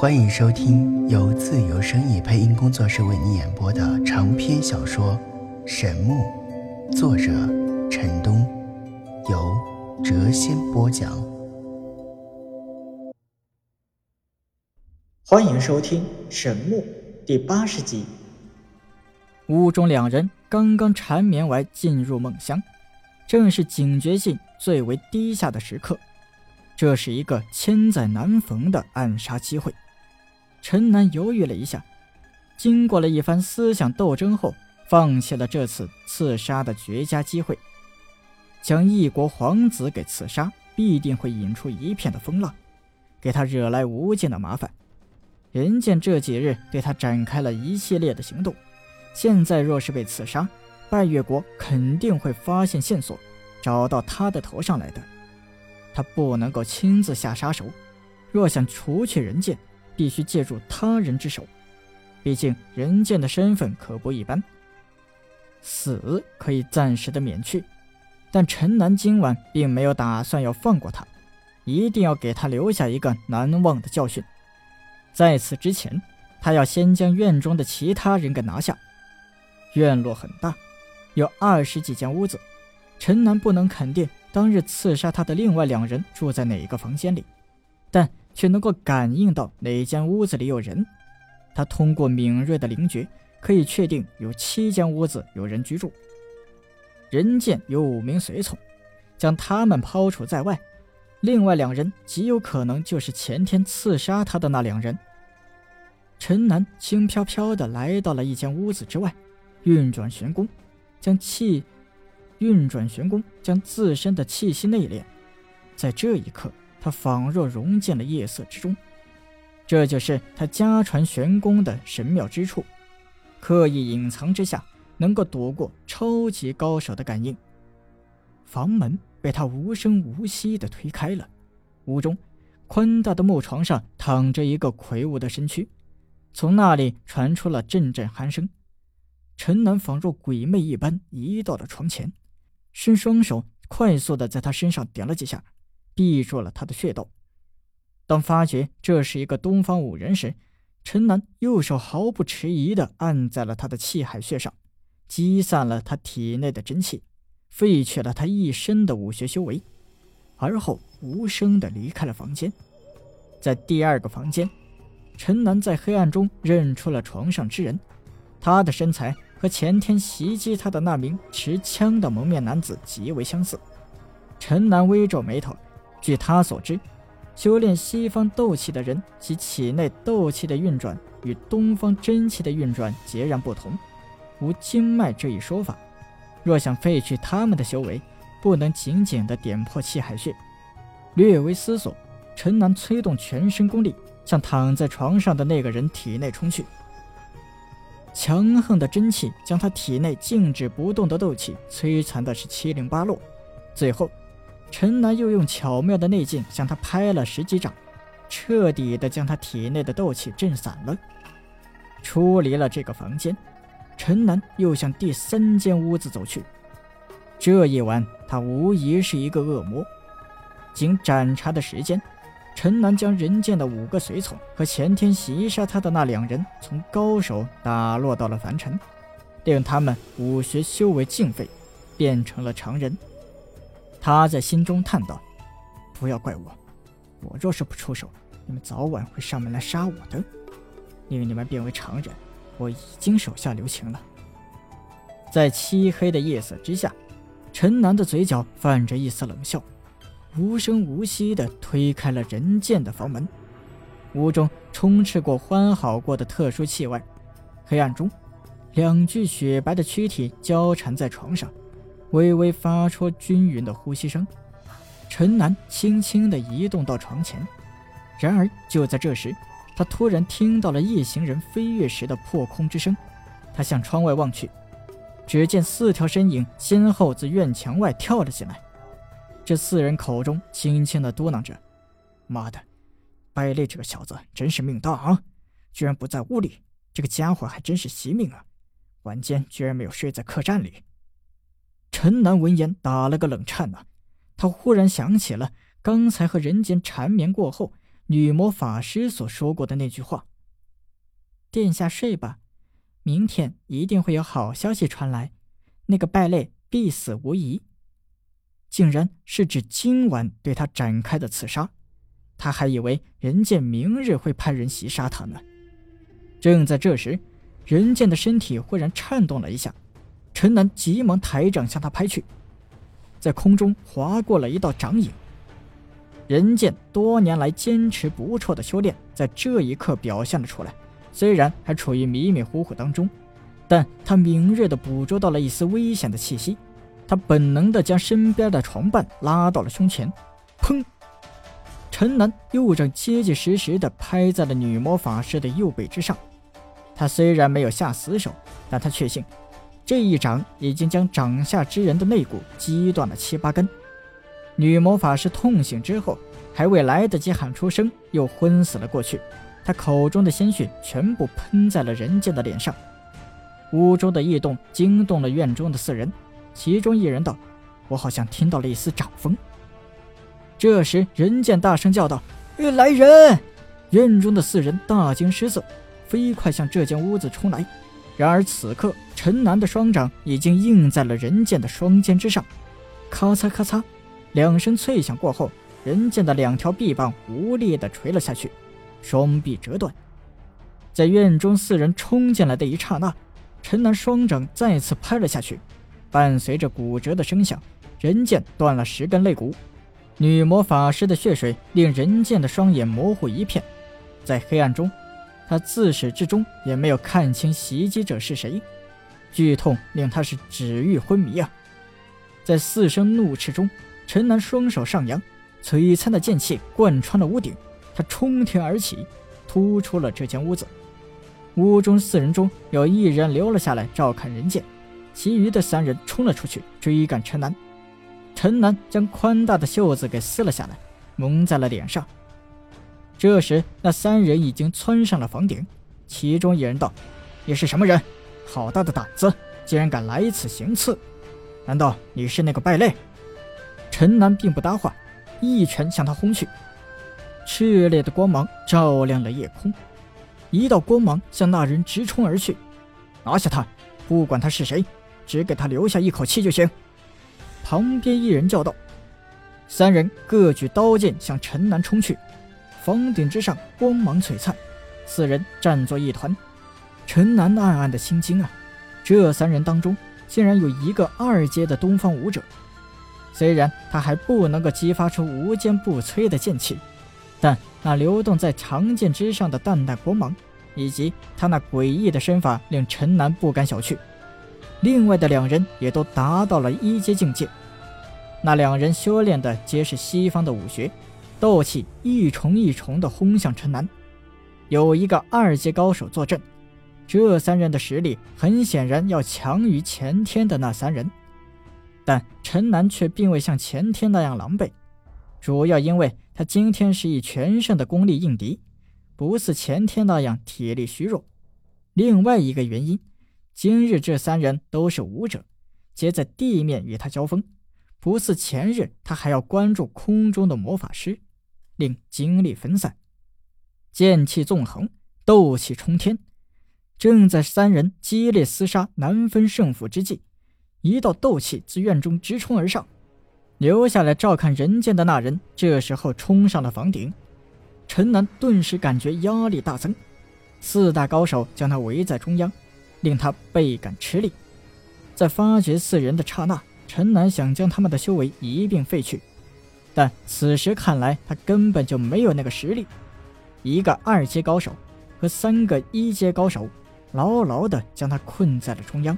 欢迎收听由自由声意配音工作室为你演播的长篇小说《神木》，作者陈东，由谪仙播讲。欢迎收听《神木》第八十集。屋中两人刚刚缠绵完，进入梦乡，正是警觉性最为低下的时刻。这是一个千载难逢的暗杀机会。陈南犹豫了一下，经过了一番思想斗争后，放弃了这次刺杀的绝佳机会。将一国皇子给刺杀，必定会引出一片的风浪，给他惹来无尽的麻烦。人见这几日对他展开了一系列的行动，现在若是被刺杀，拜月国肯定会发现线索，找到他的头上来的。他不能够亲自下杀手，若想除去人剑。必须借助他人之手，毕竟人剑的身份可不一般。死可以暂时的免去，但陈南今晚并没有打算要放过他，一定要给他留下一个难忘的教训。在此之前，他要先将院中的其他人给拿下。院落很大，有二十几间屋子，陈南不能肯定当日刺杀他的另外两人住在哪一个房间里，但。却能够感应到哪间屋子里有人，他通过敏锐的灵觉可以确定有七间屋子有人居住。人见有五名随从，将他们抛除在外，另外两人极有可能就是前天刺杀他的那两人。陈南轻飘飘地来到了一间屋子之外，运转玄功，将气运转玄功将自身的气息内敛，在这一刻。他仿若融进了夜色之中，这就是他家传玄功的神妙之处。刻意隐藏之下，能够躲过超级高手的感应。房门被他无声无息地推开了，屋中宽大的木床上躺着一个魁梧的身躯，从那里传出了阵阵鼾声。陈南仿若鬼魅一般移到了床前，伸双手快速地在他身上点了几下。闭住了他的穴道。当发觉这是一个东方武人时，陈南右手毫不迟疑地按在了他的气海穴上，击散了他体内的真气，废去了他一身的武学修为，而后无声地离开了房间。在第二个房间，陈南在黑暗中认出了床上之人，他的身材和前天袭击他的那名持枪的蒙面男子极为相似。陈南微皱眉头。据他所知，修炼西方斗气的人，其体内斗气的运转与东方真气的运转截然不同，无经脉这一说法。若想废去他们的修为，不能仅仅的点破气海穴。略微思索，陈南催动全身功力，向躺在床上的那个人体内冲去。强横的真气将他体内静止不动的斗气摧残的是七零八落，最后。陈南又用巧妙的内劲向他拍了十几掌，彻底的将他体内的斗气震散了。出离了这个房间，陈南又向第三间屋子走去。这一晚，他无疑是一个恶魔。经斩查的时间，陈南将人间的五个随从和前天袭杀他的那两人从高手打落到了凡尘，令他们武学修为尽废，变成了常人。他在心中叹道：“不要怪我，我若是不出手，你们早晚会上门来杀我的。令你们变为常人，我已经手下留情了。”在漆黑的夜色之下，陈南的嘴角泛着一丝冷笑，无声无息地推开了人间的房门。屋中充斥过欢好过的特殊气味，黑暗中，两具雪白的躯体交缠在床上。微微发出均匀的呼吸声，陈南轻轻地移动到床前。然而就在这时，他突然听到了夜行人飞跃时的破空之声。他向窗外望去，只见四条身影先后自院墙外跳了进来。这四人口中轻轻地嘟囔着：“妈的，败类这个小子真是命大啊！居然不在屋里，这个家伙还真是惜命啊！晚间居然没有睡在客栈里。”陈南闻言打了个冷颤呐，他忽然想起了刚才和人间缠绵过后，女魔法师所说过的那句话：“殿下睡吧，明天一定会有好消息传来，那个败类必死无疑。”竟然是指今晚对他展开的刺杀，他还以为人剑明日会派人袭杀他呢。正在这时，人剑的身体忽然颤动了一下，陈南急忙抬掌向他拍去，在空中划过了一道掌影。人剑多年来坚持不辍的修炼，在这一刻表现了出来。虽然还处于迷迷糊糊当中，但他敏锐地捕捉到了一丝危险的气息。他本能地将身边的床伴拉到了胸前，砰！陈南右掌结结实实地拍在了女魔法师的右背之上。他虽然没有下死手，但他确信，这一掌已经将掌下之人的肋骨击断了七八根。女魔法师痛醒之后，还未来得及喊出声，又昏死了过去。她口中的鲜血全部喷在了人剑的脸上。屋中的异动惊动了院中的四人。其中一人道：“我好像听到了一丝掌风。”这时，人剑大声叫道：“来人！”院中的四人大惊失色，飞快向这间屋子冲来。然而此刻，陈南的双掌已经印在了人剑的双肩之上，咔嚓咔嚓，两声脆响过后，人剑的两条臂膀无力地垂了下去，双臂折断。在院中四人冲进来的一刹那，陈南双掌再次拍了下去。伴随着骨折的声响，人剑断了十根肋骨。女魔法师的血水令人剑的双眼模糊一片，在黑暗中，他自始至终也没有看清袭击者是谁。剧痛令他是指欲昏迷啊！在四声怒斥中，陈南双手上扬，璀璨的剑气贯穿了屋顶，他冲天而起，突出了这间屋子。屋中四人中有一人留了下来照看人剑。其余的三人冲了出去追赶陈南，陈南将宽大的袖子给撕了下来，蒙在了脸上。这时，那三人已经窜上了房顶。其中一人道：“你是什么人？好大的胆子，竟然敢来此行刺！难道你是那个败类？”陈南并不搭话，一拳向他轰去。炽烈的光芒照亮了夜空，一道光芒向那人直冲而去。拿下他，不管他是谁。只给他留下一口气就行。旁边一人叫道：“三人各举刀剑向陈南冲去。”房顶之上光芒璀璨，四人战作一团。陈南暗暗的心惊啊！这三人当中竟然有一个二阶的东方武者。虽然他还不能够激发出无坚不摧的剑气，但那流动在长剑之上的淡淡光芒，以及他那诡异的身法，令陈南不敢小觑。另外的两人也都达到了一阶境界，那两人修炼的皆是西方的武学，斗气一重一重的轰向陈南。有一个二阶高手坐镇，这三人的实力很显然要强于前天的那三人，但陈南却并未像前天那样狼狈，主要因为他今天是以全胜的功力应敌，不似前天那样体力虚弱。另外一个原因。今日这三人都是武者，皆在地面与他交锋，不似前日他还要关注空中的魔法师，令精力分散。剑气纵横，斗气冲天。正在三人激烈厮杀、难分胜负之际，一道斗气自院中直冲而上。留下来照看人间的那人，这时候冲上了房顶。陈南顿时感觉压力大增，四大高手将他围在中央。令他倍感吃力，在发觉四人的刹那，陈南想将他们的修为一并废去，但此时看来，他根本就没有那个实力。一个二阶高手和三个一阶高手牢牢地将他困在了中央，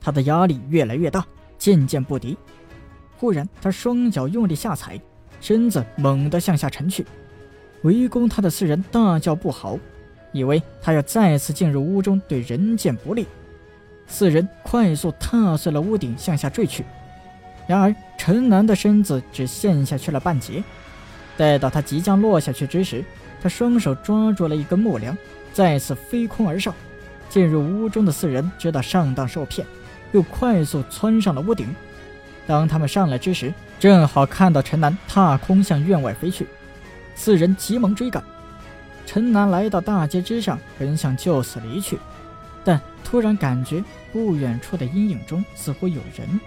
他的压力越来越大，渐渐不敌。忽然，他双脚用力下踩，身子猛地向下沉去，围攻他的四人大叫不好。以为他要再次进入屋中，对人剑不利。四人快速踏碎了屋顶，向下坠去。然而陈南的身子只陷下去了半截。待到他即将落下去之时，他双手抓住了一根木梁，再次飞空而上。进入屋中的四人知道上当受骗，又快速窜上了屋顶。当他们上来之时，正好看到陈南踏空向院外飞去。四人急忙追赶。陈南来到大街之上，本想就此离去，但突然感觉不远处的阴影中似乎有人，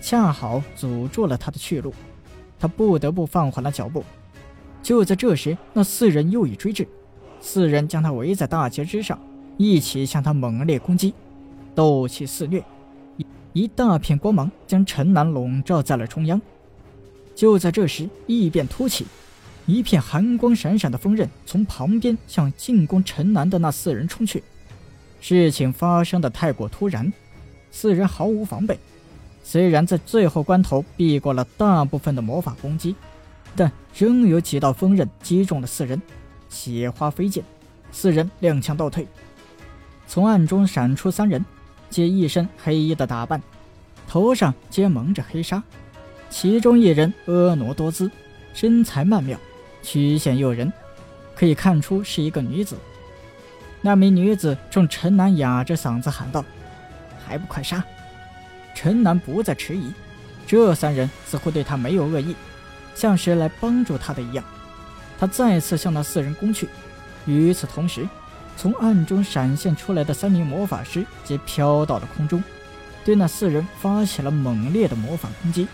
恰好阻住了他的去路。他不得不放缓了脚步。就在这时，那四人又已追至，四人将他围在大街之上，一起向他猛烈攻击，斗气肆虐，一大片光芒将陈南笼罩在了中央。就在这时，异变突起，一片寒光闪闪的锋刃从旁边向进攻陈南的那四人冲去。事情发生的太过突然，四人毫无防备。虽然在最后关头避过了大部分的魔法攻击，但仍有几道锋刃击中了四人，血花飞溅，四人踉跄倒退。从暗中闪出三人，皆一身黑衣的打扮，头上皆蒙着黑纱。其中一人婀娜多姿，身材曼妙，曲线诱人，可以看出是一个女子。那名女子冲陈南哑着嗓子喊道：“还不快杀！”陈南不再迟疑，这三人似乎对他没有恶意，像是来帮助他的一样。他再次向那四人攻去。与此同时，从暗中闪现出来的三名魔法师皆飘到了空中，对那四人发起了猛烈的魔法攻击。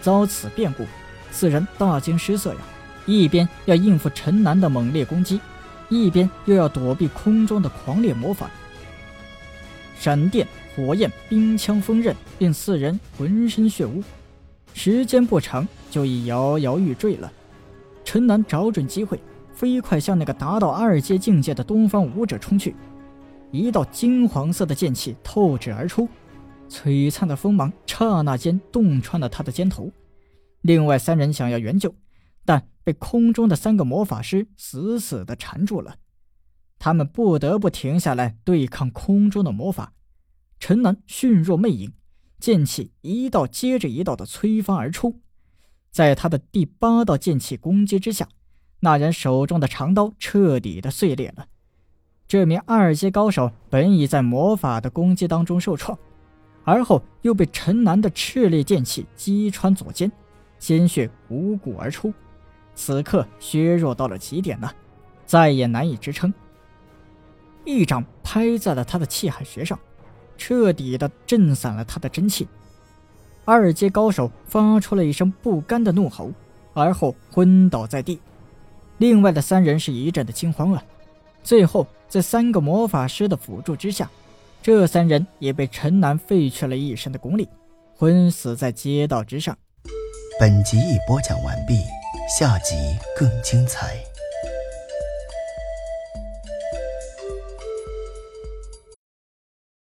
遭此变故，四人大惊失色呀！一边要应付陈南的猛烈攻击，一边又要躲避空中的狂烈魔法。闪电、火焰、冰枪、锋刃，令四人浑身血污。时间不长，就已摇摇欲坠了。陈南找准机会，飞快向那个达到二阶境界的东方武者冲去。一道金黄色的剑气透指而出。璀璨的锋芒刹那间洞穿了他的肩头，另外三人想要援救，但被空中的三个魔法师死死地缠住了。他们不得不停下来对抗空中的魔法。陈南迅若魅影，剑气一道接着一道的催发而出。在他的第八道剑气攻击之下，那人手中的长刀彻底的碎裂了。这名二阶高手本已在魔法的攻击当中受创。而后又被陈南的炽烈剑气击穿左肩，鲜血汩汩而出，此刻削弱到了极点呢，再也难以支撑。一掌拍在了他的气海穴上，彻底的震散了他的真气。二阶高手发出了一声不甘的怒吼，而后昏倒在地。另外的三人是一阵的惊慌了，最后在三个魔法师的辅助之下。这三人也被陈南废去了一身的功力，昏死在街道之上。本集已播讲完毕，下集更精彩。